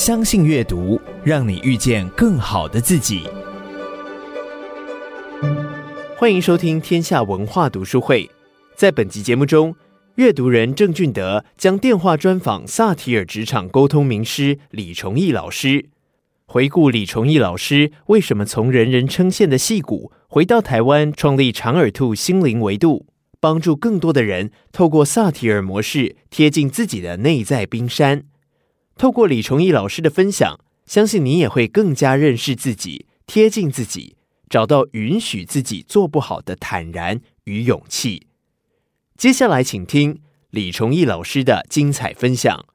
相信阅读，让你遇见更好的自己。欢迎收听天下文化读书会。在本集节目中，阅读人郑俊德将电话专访萨提尔职场沟通名师李崇义老师，回顾李崇义老师为什么从人人称羡的戏骨回到台湾，创立长耳兔心灵维度，帮助更多的人透过萨提尔模式贴近自己的内在冰山。透过李崇义老师的分享，相信你也会更加认识自己，贴近自己，找到允许自己做不好的坦然与勇气。接下来，请听李崇义老师的精彩分享。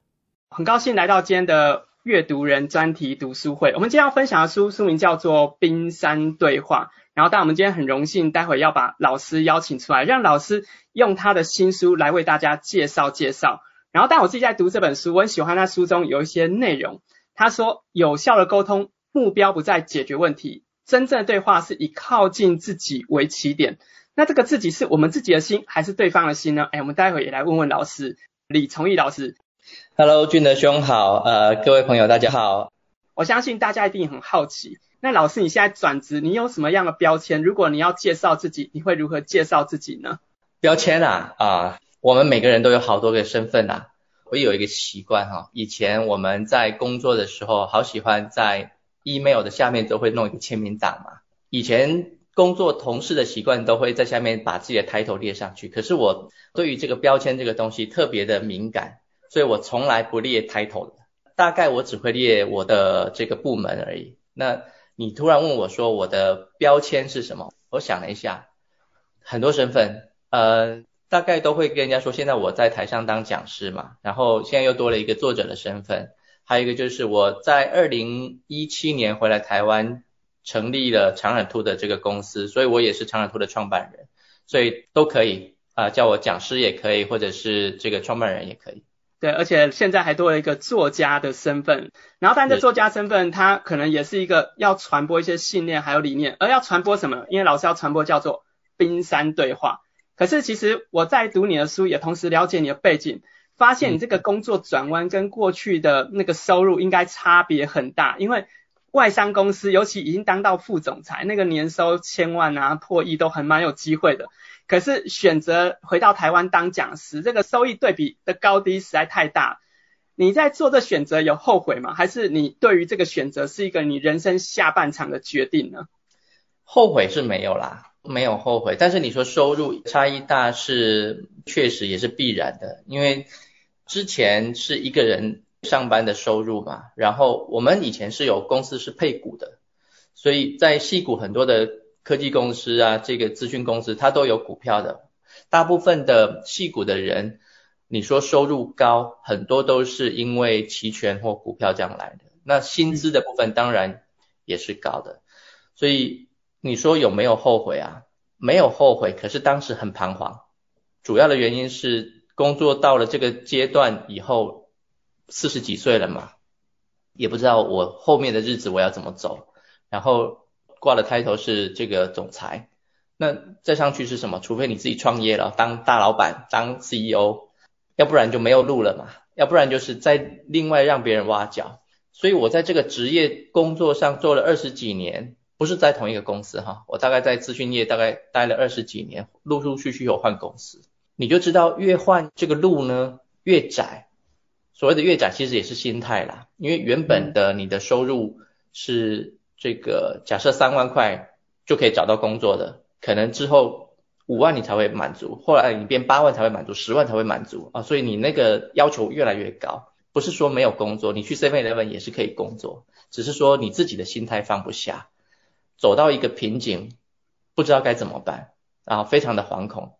很高兴来到今天的阅读人专题读书会。我们今天要分享的书书名叫做《冰山对话》。然后，但我们今天很荣幸，待会要把老师邀请出来，让老师用他的新书来为大家介绍介绍。然后，但我自己在读这本书，我很喜欢他书中有一些内容。他说，有效的沟通目标不在解决问题，真正的对话是以靠近自己为起点。那这个自己是我们自己的心，还是对方的心呢？哎，我们待会也来问问老师李崇义老师。Hello，俊德兄好，呃，各位朋友大家好。我相信大家一定很好奇，那老师你现在转职，你有什么样的标签？如果你要介绍自己，你会如何介绍自己呢？标签啊，啊、呃。我们每个人都有好多个身份呐。我有一个习惯哈，以前我们在工作的时候，好喜欢在 email 的下面都会弄一个签名档嘛。以前工作同事的习惯都会在下面把自己的 title 列上去。可是我对于这个标签这个东西特别的敏感，所以我从来不列 title 的。大概我只会列我的这个部门而已。那你突然问我说我的标签是什么？我想了一下，很多身份，呃。大概都会跟人家说，现在我在台上当讲师嘛，然后现在又多了一个作者的身份，还有一个就是我在二零一七年回来台湾，成立了长耳兔的这个公司，所以我也是长耳兔的创办人，所以都可以啊、呃，叫我讲师也可以，或者是这个创办人也可以。对，而且现在还多了一个作家的身份，然后但这作家身份，他可能也是一个要传播一些信念还有理念，而要传播什么？因为老师要传播叫做冰山对话。可是其实我在读你的书，也同时了解你的背景，发现你这个工作转弯跟过去的那个收入应该差别很大。因为外商公司，尤其已经当到副总裁，那个年收千万啊、破亿都很蛮有机会的。可是选择回到台湾当讲师，这个收益对比的高低实在太大。你在做这选择有后悔吗？还是你对于这个选择是一个你人生下半场的决定呢？后悔是没有啦。没有后悔，但是你说收入差异大是确实也是必然的，因为之前是一个人上班的收入嘛，然后我们以前是有公司是配股的，所以在矽谷很多的科技公司啊，这个资讯公司它都有股票的，大部分的矽谷的人，你说收入高，很多都是因为期权或股票这样来的，那薪资的部分当然也是高的，所以。你说有没有后悔啊？没有后悔，可是当时很彷徨。主要的原因是工作到了这个阶段以后，四十几岁了嘛，也不知道我后面的日子我要怎么走。然后挂了 title 是这个总裁，那再上去是什么？除非你自己创业了，当大老板，当 CEO，要不然就没有路了嘛。要不然就是再另外让别人挖角。所以我在这个职业工作上做了二十几年。不是在同一个公司哈，我大概在资讯业大概待了二十几年，陆陆续续有换公司，你就知道越换这个路呢越窄。所谓的越窄其实也是心态啦，因为原本的你的收入是这个假设三万块就可以找到工作的，可能之后五万你才会满足，后来你变八万才会满足，十万才会满足啊，所以你那个要求越来越高。不是说没有工作，你去 Seven Eleven 也是可以工作，只是说你自己的心态放不下。走到一个瓶颈，不知道该怎么办，然后非常的惶恐，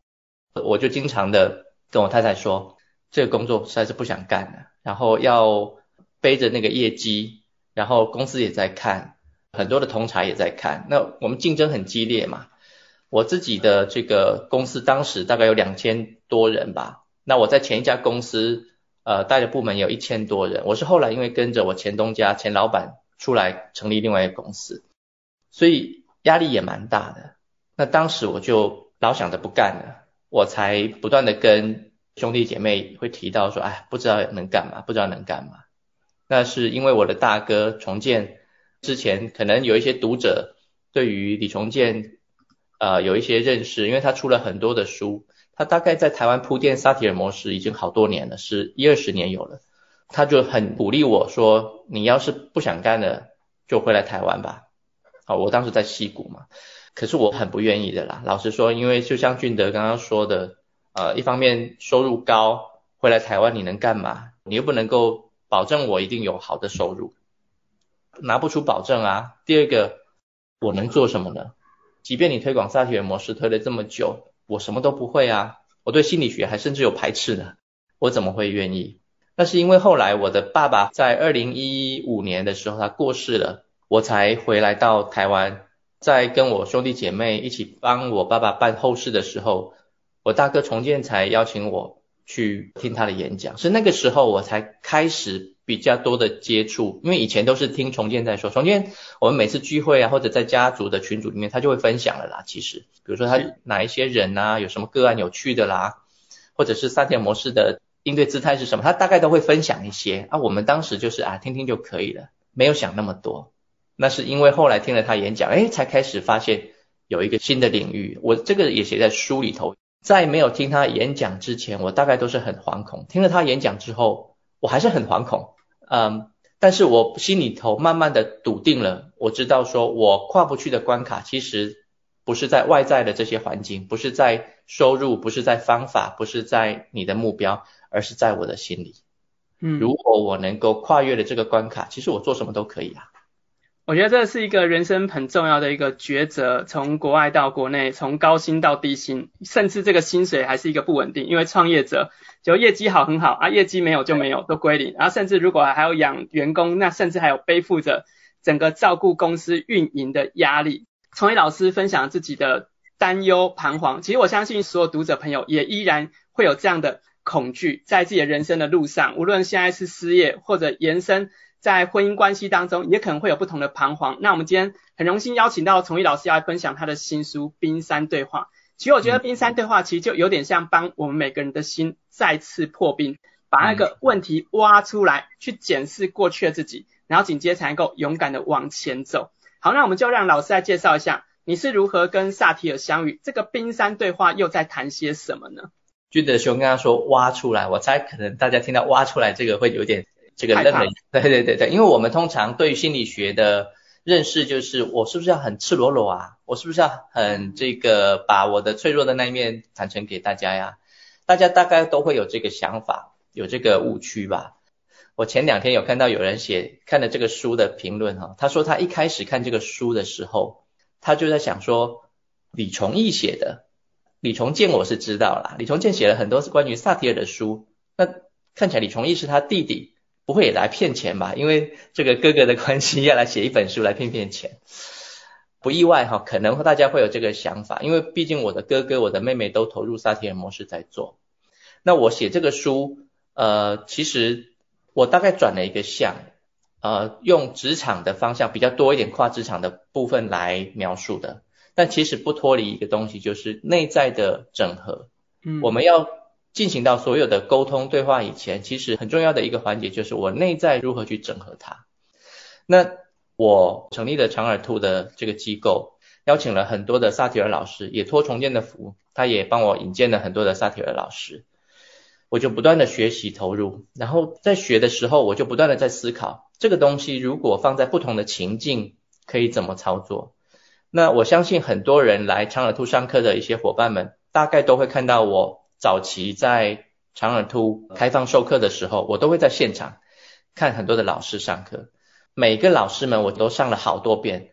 我就经常的跟我太太说，这个工作实在是不想干了，然后要背着那个业绩，然后公司也在看，很多的同侪也在看，那我们竞争很激烈嘛，我自己的这个公司当时大概有两千多人吧，那我在前一家公司，呃，带的部门有一千多人，我是后来因为跟着我前东家前老板出来成立另外一个公司。所以压力也蛮大的，那当时我就老想着不干了，我才不断的跟兄弟姐妹会提到说，哎，不知道能干嘛，不知道能干嘛。那是因为我的大哥重建之前，可能有一些读者对于李重建呃有一些认识，因为他出了很多的书，他大概在台湾铺垫萨提尔模式已经好多年了，是一二十年有了，他就很鼓励我说，你要是不想干了，就回来台湾吧。好，我当时在矽谷嘛，可是我很不愿意的啦，老实说，因为就像俊德刚刚说的，呃，一方面收入高，回来台湾你能干嘛？你又不能够。保证我一定有好的收入，拿不出保证啊。第二个，我能做什么呢？即便你推广萨提尔模式推了这么久，我什么都不会啊。我对心理学还甚至有排斥呢，我怎么会愿意？那是因为后来我的爸爸在二零一五年的时候他过世了，我才回来到台湾，在跟我兄弟姐妹一起帮我爸爸办后事的时候，我大哥重建才邀请我。去听他的演讲，是那个时候我才开始比较多的接触，因为以前都是听重建在说，重建我们每次聚会啊，或者在家族的群组里面，他就会分享了啦。其实，比如说他哪一些人啊，有什么个案有趣的啦，或者是三田模式的应对姿态是什么，他大概都会分享一些啊。我们当时就是啊，听听就可以了，没有想那么多。那是因为后来听了他演讲，哎，才开始发现有一个新的领域。我这个也写在书里头。在没有听他演讲之前，我大概都是很惶恐。听了他演讲之后，我还是很惶恐。嗯，但是我心里头慢慢的笃定了，我知道说我跨不去的关卡，其实不是在外在的这些环境，不是在收入，不是在方法，不是在你的目标，而是在我的心里。嗯，如果我能够跨越了这个关卡，其实我做什么都可以啊。我觉得这是一个人生很重要的一个抉择，从国外到国内，从高薪到低薪，甚至这个薪水还是一个不稳定，因为创业者就业绩好很好啊，业绩没有就没有，都归零，然后甚至如果还要养员工，那甚至还有背负着整个照顾公司运营的压力。崇义老师分享自己的担忧彷徨，其实我相信所有读者朋友也依然会有这样的恐惧，在自己的人生的路上，无论现在是失业或者延伸。在婚姻关系当中，也可能会有不同的彷徨。那我们今天很荣幸邀请到崇义老师要来分享他的新书《冰山对话》。其实我觉得《冰山对话》其实就有点像帮我们每个人的心再次破冰，把那个问题挖出来，去检视过去的自己，然后紧接才能够勇敢的往前走。好，那我们就让老师来介绍一下，你是如何跟萨提尔相遇？这个冰山对话又在谈些什么呢？俊德兄刚刚说挖出来，我猜可能大家听到挖出来这个会有点。这个认为，对对对对，因为我们通常对于心理学的认识就是，我是不是要很赤裸裸啊？我是不是要很这个把我的脆弱的那一面坦诚给大家呀？大家大概都会有这个想法，有这个误区吧？我前两天有看到有人写看了这个书的评论哈，他说他一开始看这个书的时候，他就在想说，李崇义写的，李崇建我是知道啦，李崇建写了很多是关于萨提尔的书，那看起来李崇义是他弟弟。不会也来骗钱吧？因为这个哥哥的关系要来写一本书来骗骗钱，不意外哈。可能大家会有这个想法，因为毕竟我的哥哥、我的妹妹都投入萨提尔模式在做。那我写这个书，呃，其实我大概转了一个向，呃，用职场的方向比较多一点，跨职场的部分来描述的。但其实不脱离一个东西，就是内在的整合。嗯，我们要。进行到所有的沟通对话以前，其实很重要的一个环节就是我内在如何去整合它。那我成立了长耳兔的这个机构，邀请了很多的萨提尔老师，也托重建的福，他也帮我引荐了很多的萨提尔老师。我就不断的学习投入，然后在学的时候，我就不断的在思考这个东西如果放在不同的情境可以怎么操作。那我相信很多人来长耳兔上课的一些伙伴们，大概都会看到我。早期在长耳兔开放授课的时候，我都会在现场看很多的老师上课，每个老师们我都上了好多遍，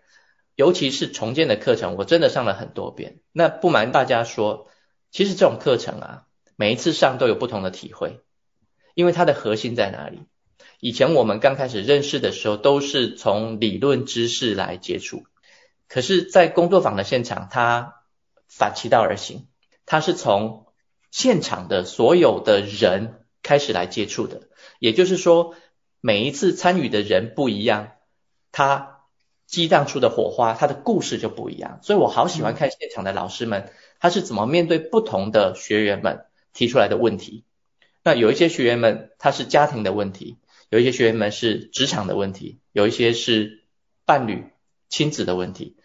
尤其是重建的课程，我真的上了很多遍。那不瞒大家说，其实这种课程啊，每一次上都有不同的体会，因为它的核心在哪里？以前我们刚开始认识的时候，都是从理论知识来接触，可是，在工作坊的现场，它反其道而行，它是从现场的所有的人开始来接触的，也就是说，每一次参与的人不一样，他激荡出的火花，他的故事就不一样。所以我好喜欢看现场的老师们，他是怎么面对不同的学员们提出来的问题。那有一些学员们他是家庭的问题，有一些学员们是职场的问题，有一些是伴侣、亲子的问题。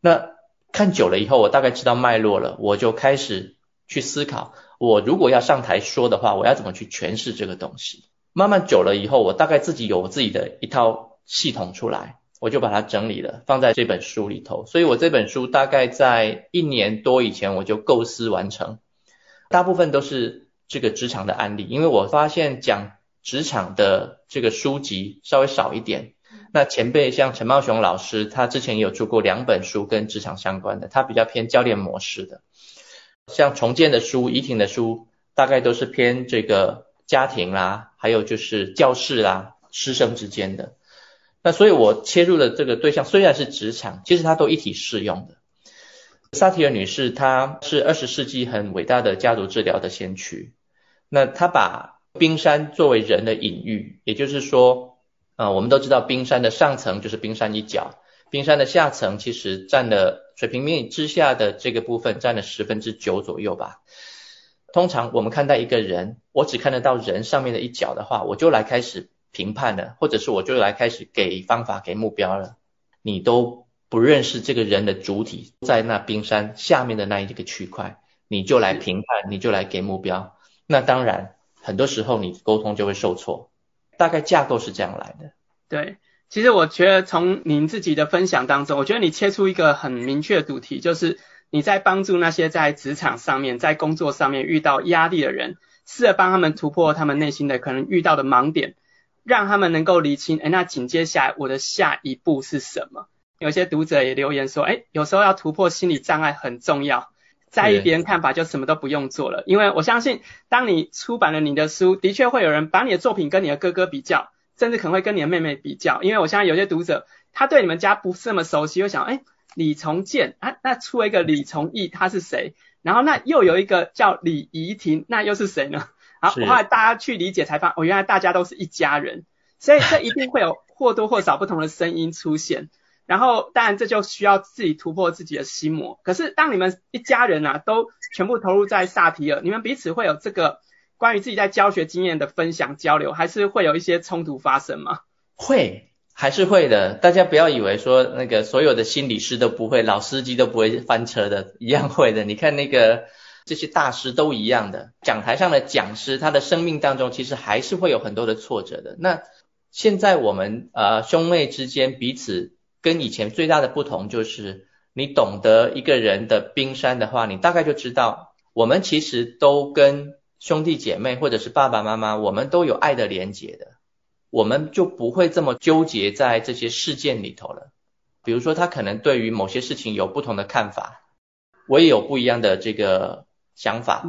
那看久了以后，我大概知道脉络了，我就开始去思考，我如果要上台说的话，我要怎么去诠释这个东西。慢慢久了以后，我大概自己有我自己的一套系统出来，我就把它整理了，放在这本书里头。所以我这本书大概在一年多以前我就构思完成，大部分都是这个职场的案例，因为我发现讲。职场的这个书籍稍微少一点，那前辈像陈茂雄老师，他之前有出过两本书跟职场相关的，他比较偏教练模式的。像重建的书、怡婷的书，大概都是偏这个家庭啦，还有就是教室啦、师生之间的。那所以我切入的这个对象虽然是职场，其实它都一体适用的。萨提尔女士，她是二十世纪很伟大的家族治疗的先驱，那她把冰山作为人的隐喻，也就是说，啊、我们都知道冰山的上层就是冰山一角，冰山的下层其实占了水平面之下的这个部分占了十分之九左右吧。通常我们看待一个人，我只看得到人上面的一角的话，我就来开始评判了，或者是我就来开始给方法、给目标了。你都不认识这个人的主体在那冰山下面的那一个区块，你就来评判，你就来给目标，那当然。很多时候你沟通就会受挫，大概架构是这样来的。对，其实我觉得从您自己的分享当中，我觉得你切出一个很明确的主题，就是你在帮助那些在职场上面、在工作上面遇到压力的人，试着帮他们突破他们内心的可能遇到的盲点，让他们能够理清，哎，那紧接下来我的下一步是什么？有些读者也留言说，哎，有时候要突破心理障碍很重要。在意别人看法，就什么都不用做了。因为我相信，当你出版了你的书，的确会有人把你的作品跟你的哥哥比较，甚至可能会跟你的妹妹比较。因为我相信有些读者，他对你们家不是那么熟悉，会想，哎，李从建啊，那出了一个李从义，他是谁？然后那又有一个叫李怡婷，那又是谁呢？好，后来大家去理解才发现，哦，原来大家都是一家人，所以这一定会有或多或少不同的声音出现。然后，当然这就需要自己突破自己的心魔。可是，当你们一家人啊，都全部投入在萨提尔，你们彼此会有这个关于自己在教学经验的分享交流，还是会有一些冲突发生吗？会，还是会的。大家不要以为说那个所有的心理师都不会，老司机都不会翻车的，一样会的。你看那个这些大师都一样的，讲台上的讲师，他的生命当中其实还是会有很多的挫折的。那现在我们呃兄妹之间彼此。跟以前最大的不同就是，你懂得一个人的冰山的话，你大概就知道，我们其实都跟兄弟姐妹或者是爸爸妈妈，我们都有爱的连结的，我们就不会这么纠结在这些事件里头了。比如说，他可能对于某些事情有不同的看法，我也有不一样的这个想法，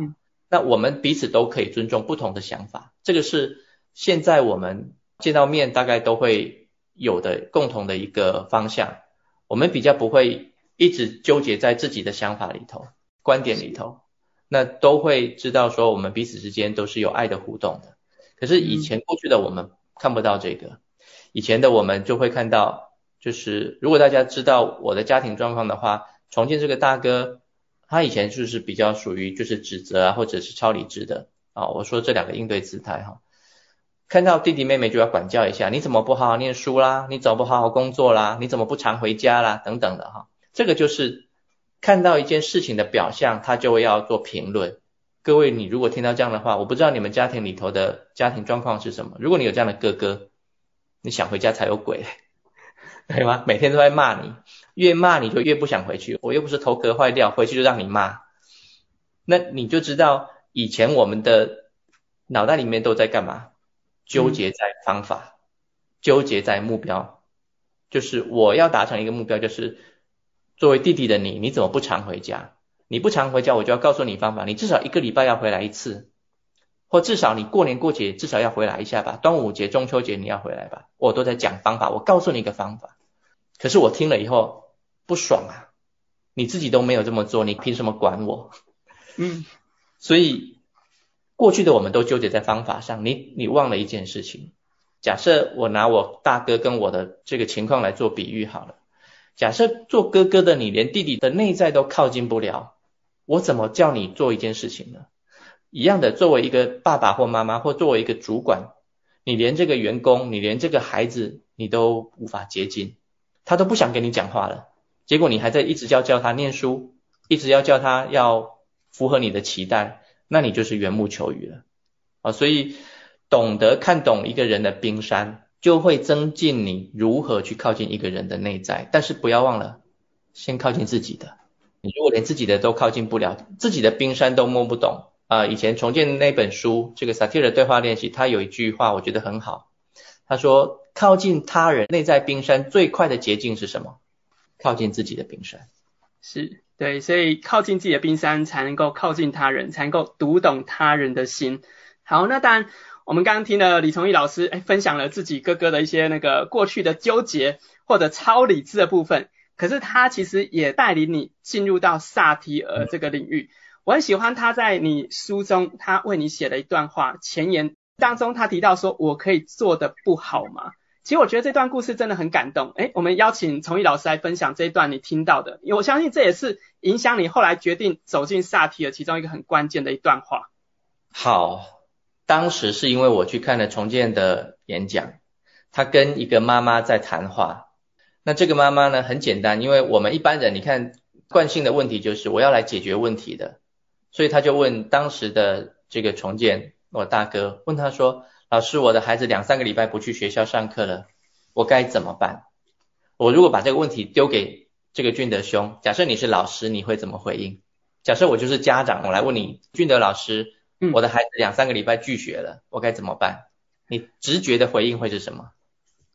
那我们彼此都可以尊重不同的想法，这个是现在我们见到面大概都会。有的共同的一个方向，我们比较不会一直纠结在自己的想法里头、观点里头，那都会知道说我们彼此之间都是有爱的互动的。可是以前过去的我们看不到这个，以前的我们就会看到，就是如果大家知道我的家庭状况的话，重庆这个大哥，他以前就是比较属于就是指责啊，或者是超理智的啊。我说这两个应对姿态哈。看到弟弟妹妹就要管教一下，你怎么不好好念书啦？你怎么不好好工作啦？你怎么不常回家啦？等等的哈，这个就是看到一件事情的表象，他就会要做评论。各位，你如果听到这样的话，我不知道你们家庭里头的家庭状况是什么。如果你有这样的哥哥，你想回家才有鬼，对吗？每天都在骂你，越骂你就越不想回去。我又不是头壳坏掉，回去就让你骂。那你就知道以前我们的脑袋里面都在干嘛？纠结在方法，纠结在目标，就是我要达成一个目标，就是作为弟弟的你，你怎么不常回家？你不常回家，我就要告诉你方法，你至少一个礼拜要回来一次，或至少你过年过节至少要回来一下吧，端午节、中秋节你要回来吧，我都在讲方法，我告诉你一个方法。可是我听了以后不爽啊，你自己都没有这么做，你凭什么管我？嗯，所以。过去的我们都纠结在方法上，你你忘了一件事情。假设我拿我大哥跟我的这个情况来做比喻好了。假设做哥哥的你连弟弟的内在都靠近不了，我怎么叫你做一件事情呢？一样的，作为一个爸爸或妈妈，或作为一个主管，你连这个员工，你连这个孩子，你都无法接近，他都不想跟你讲话了。结果你还在一直要叫他念书，一直要叫他要符合你的期待，那你就是缘木求鱼了啊！所以懂得看懂一个人的冰山，就会增进你如何去靠近一个人的内在。但是不要忘了，先靠近自己的。你如果连自己的都靠近不了，自己的冰山都摸不懂啊、以前重建那本书，这个萨提尔对话练习，他有一句话我觉得很好，他说：靠近他人内在冰山最快的捷径是什么？靠近自己的冰山，是对，所以靠近自己的冰山，才能够靠近他人，才能够读懂他人的心。好，那当然，我们刚刚听了李崇义老师，哎，分享了自己哥哥的一些那个过去的纠结或者超理智的部分，可是他其实也带领你进入到萨提尔这个领域。我很喜欢他在你书中，他为你写了一段话，前言当中他提到说：“我可以做得不好吗？”其实我觉得这段故事真的很感动，诶，我们邀请崇义老师来分享这一段你听到的，因为我相信这也是影响你后来决定走进萨提尔其中一个很关键的一段话。好，当时是因为我去看了重建的演讲，他跟一个妈妈在谈话。那这个妈妈呢，很简单，因为我们一般人你看惯性的问题就是我要来解决问题的，所以他就问当时的这个重建我大哥，问他说。老师，我的孩子两三个礼拜不去学校上课了，我该怎么办？我如果把这个问题丢给这个俊德兄，假设你是老师，你会怎么回应？假设我就是家长，我来问你，俊德老师，我的孩子两三个礼拜拒学了，我该怎么办？你直觉的回应会是什么？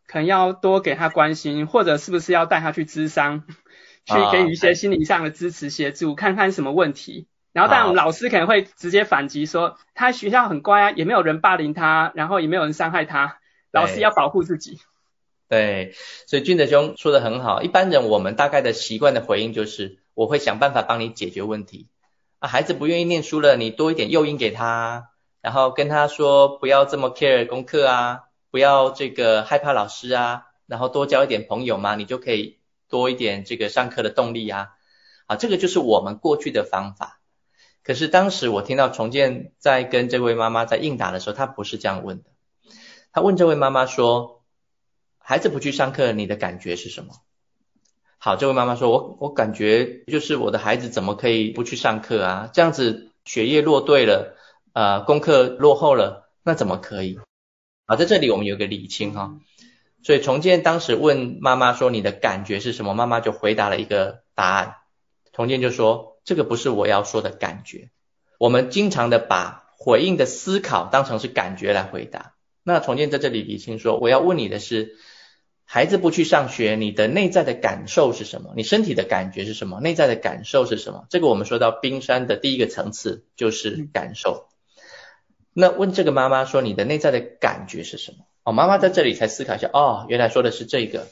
可能要多给他关心，或者是不是要带他去咨商，去给予一些心理上的支持协助，看看什么问题。然后，当然，老师可能会直接反击说，他学校很乖啊，也没有人霸凌他，然后也没有人伤害他。老师要保护自己。对，所以俊德兄说的很好。一般人我们大概的习惯的回应就是，我会想办法帮你解决问题。啊，孩子不愿意念书了，你多一点诱因给他，然后跟他说不要这么 care 功课啊，不要这个害怕老师啊，然后多交一点朋友嘛，你就可以多一点这个上课的动力啊。啊，这个就是我们过去的方法。可是当时我听到重建在跟这位妈妈在应答的时候，他不是这样问的。他问这位妈妈说：“孩子不去上课，你的感觉是什么？”好，这位妈妈说：“我我感觉就是我的孩子怎么可以不去上课啊？这样子学业落队了，呃，功课落后了，那怎么可以？”好，在这里我们有个理清哈。所以重建当时问妈妈说：“你的感觉是什么？”妈妈就回答了一个答案。重建就说。这个不是我要说的感觉，我们经常的把回应的思考当成是感觉来回答。那重建在这里理清说，我要问你的是，孩子不去上学，你的内在的感受是什么？你身体的感觉是什么？内在的感受是什么？这个我们说到冰山的第一个层次就是感受。那问这个妈妈说，你的内在的感觉是什么？哦，妈妈在这里才思考一下，哦，原来说的是这个。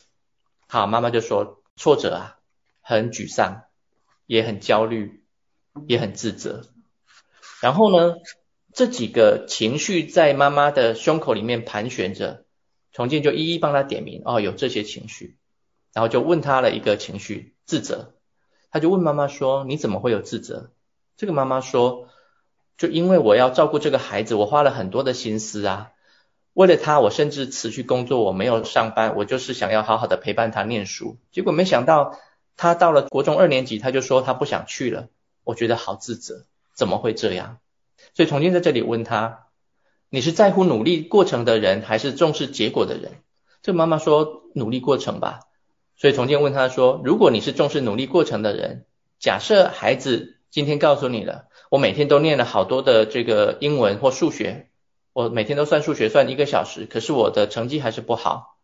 好，妈妈就说挫折啊，很沮丧。也很焦虑，也很自责。然后呢，这几个情绪在妈妈的胸口里面盘旋着，重建就一一帮她点名。哦，有这些情绪，然后就问她了一个情绪，自责。他就问妈妈说：“你怎么会有自责？”这个妈妈说：“就因为我要照顾这个孩子，我花了很多的心思啊。为了他，我甚至辞去工作，我没有上班，我就是想要好好的陪伴他念书。结果没想到。”他到了国中二年级，他就说他不想去了。我觉得好自责，怎么会这样？所以重建在这里问他：你是在乎努力过程的人，还是重视结果的人？这个妈妈说努力过程吧。所以重建问他说：如果你是重视努力过程的人，假设孩子今天告诉你了，我每天都念了好多的这个英文或数学，我每天都算数学算一个小时，可是我的成绩还是不好，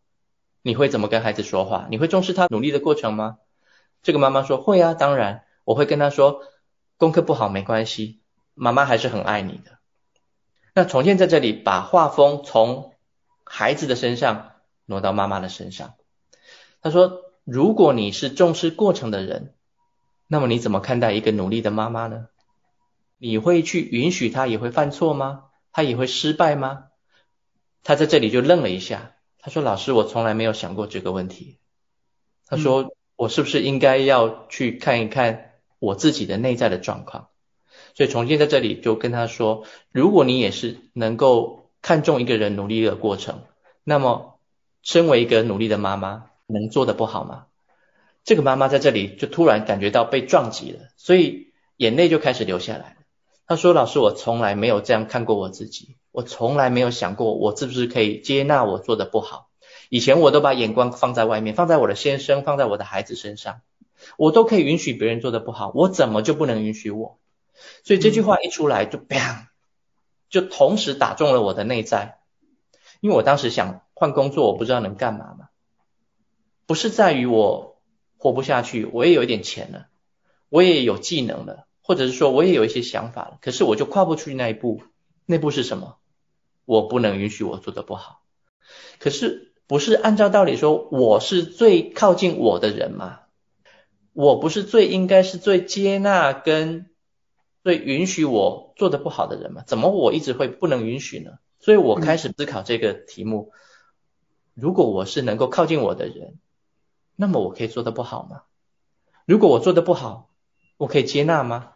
你会怎么跟孩子说话？你会重视他努力的过程吗？这个妈妈说会啊，当然我会跟他说，功课不好没关系，妈妈还是很爱你的。那重建在这里把画风从孩子的身上挪到妈妈的身上。他说，如果你是重视过程的人，那么你怎么看待一个努力的妈妈呢？你会去允许她也会犯错吗？她也会失败吗？他在这里就愣了一下，他说，老师，我从来没有想过这个问题。他说。嗯我是不是应该要去看一看我自己的内在的状况？所以重新在这里就跟他说，如果你也是能够看重一个人努力的过程，那么身为一个努力的妈妈，能做得不好吗？这个妈妈在这里就突然感觉到被撞击了，所以眼泪就开始流下来他。说：“老师，我从来没有这样看过我自己，我从来没有想过我是不是可以接纳我做得不好。以前我都把眼光放在外面，放在我的先生，放在我的孩子身上，我都可以允许别人做得不好，我怎么就不能允许我？所以这句话一出来就砰，就同时打中了我的内在，因为我当时想换工作，我不知道能干嘛嘛，不是在于我。”活不下去，我也有一点钱了，我也有技能了，或者是说我也有一些想法了，可是我就跨不出去那一步。那步是什么？我不能允许我做的不好。可是不是按照道理说，我是最靠近我的人吗？我不是最应该是最接纳跟所以允许我做的不好的人吗？怎么我一直会不能允许呢？所以我开始思考这个题目。如果我是能够靠近我的人。那么我可以做的不好吗？如果我做的不好，我可以接纳吗？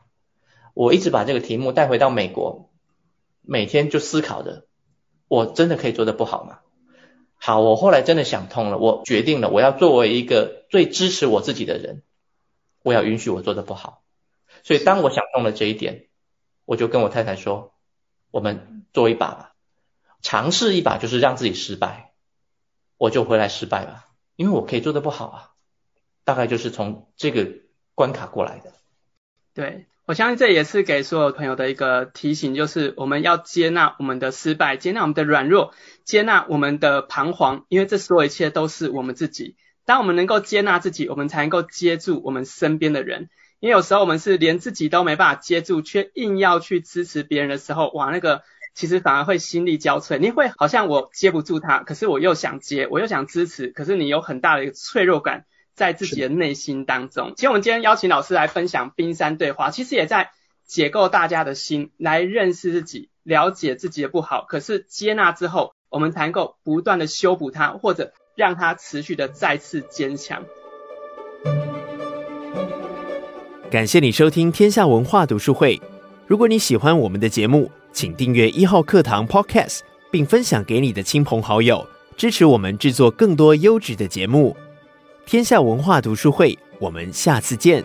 我一直把这个题目带回到美国，每天就思考着，我真的可以做的不好吗？好，我后来真的想通了，我决定了，我要作为一个最支持我自己的人，我要允许我做的不好。所以当我想通了这一点，我就跟我太太说，我们做一把吧，尝试一把就是让自己失败，我就回来失败吧。因为我可以做的不好啊，大概就是从这个关卡过来的。对，我相信这也是给所有朋友的一个提醒，就是我们要接纳我们的失败，接纳我们的软弱，接纳我们的彷徨，因为这所有一切都是我们自己。当我们能够接纳自己，我们才能够接住我们身边的人。因为有时候我们是连自己都没办法接住，却硬要去支持别人的时候，哇，那个。其实反而会心力交瘁，你会好像我接不住他，可是我又想接，我又想支持，可是你有很大的一个脆弱感在自己的内心当中。其实我们今天邀请老师来分享冰山对话，其实也在解构大家的心，来认识自己，了解自己的不好，可是接纳之后，我们才能够不断的修补它，或者让它持续的再次坚强。感谢你收听天下文化读书会。如果你喜欢我们的节目，请订阅一号课堂 Podcast，并分享给你的亲朋好友，支持我们制作更多优质的节目。天下文化读书会，我们下次见。